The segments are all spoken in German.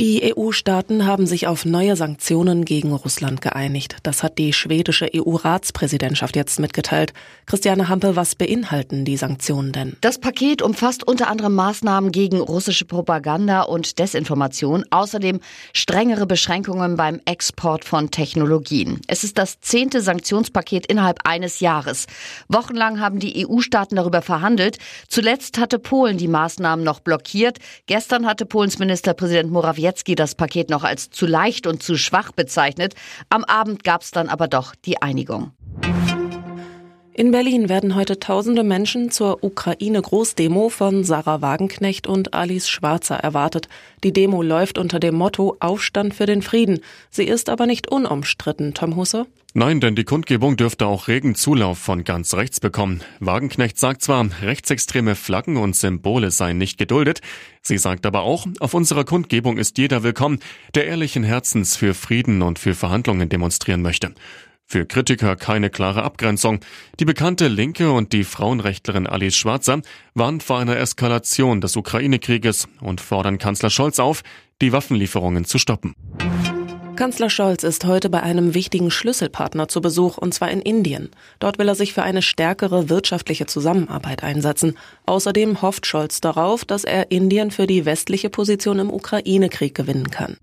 Die EU-Staaten haben sich auf neue Sanktionen gegen Russland geeinigt. Das hat die schwedische EU-Ratspräsidentschaft jetzt mitgeteilt. Christiane Hampe, was beinhalten die Sanktionen denn? Das Paket umfasst unter anderem Maßnahmen gegen russische Propaganda und Desinformation, außerdem strengere Beschränkungen beim Export von Technologien. Es ist das zehnte Sanktionspaket innerhalb eines Jahres. Wochenlang haben die EU-Staaten darüber verhandelt. Zuletzt hatte Polen die Maßnahmen noch blockiert. Gestern hatte Polens Ministerpräsident Morawiecki Morawiecki das Paket noch als zu leicht und zu schwach bezeichnet. Am Abend gab es dann aber doch die Einigung. In Berlin werden heute tausende Menschen zur Ukraine-Großdemo von Sarah Wagenknecht und Alice Schwarzer erwartet. Die Demo läuft unter dem Motto Aufstand für den Frieden. Sie ist aber nicht unumstritten, Tom Husse. Nein, denn die Kundgebung dürfte auch regen Zulauf von ganz rechts bekommen. Wagenknecht sagt zwar, rechtsextreme Flaggen und Symbole seien nicht geduldet. Sie sagt aber auch, auf unserer Kundgebung ist jeder willkommen, der ehrlichen Herzens für Frieden und für Verhandlungen demonstrieren möchte. Für Kritiker keine klare Abgrenzung. Die bekannte Linke und die Frauenrechtlerin Alice Schwarzer warnen vor einer Eskalation des Ukraine-Krieges und fordern Kanzler Scholz auf, die Waffenlieferungen zu stoppen. Kanzler Scholz ist heute bei einem wichtigen Schlüsselpartner zu Besuch, und zwar in Indien. Dort will er sich für eine stärkere wirtschaftliche Zusammenarbeit einsetzen. Außerdem hofft Scholz darauf, dass er Indien für die westliche Position im Ukraine-Krieg gewinnen kann.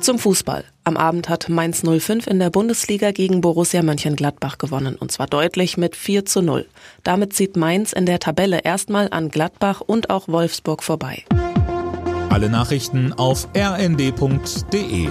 Zum Fußball. Am Abend hat Mainz 05 in der Bundesliga gegen Borussia Mönchengladbach gewonnen und zwar deutlich mit 4 zu 0. Damit zieht Mainz in der Tabelle erstmal an Gladbach und auch Wolfsburg vorbei. Alle Nachrichten auf rnd.de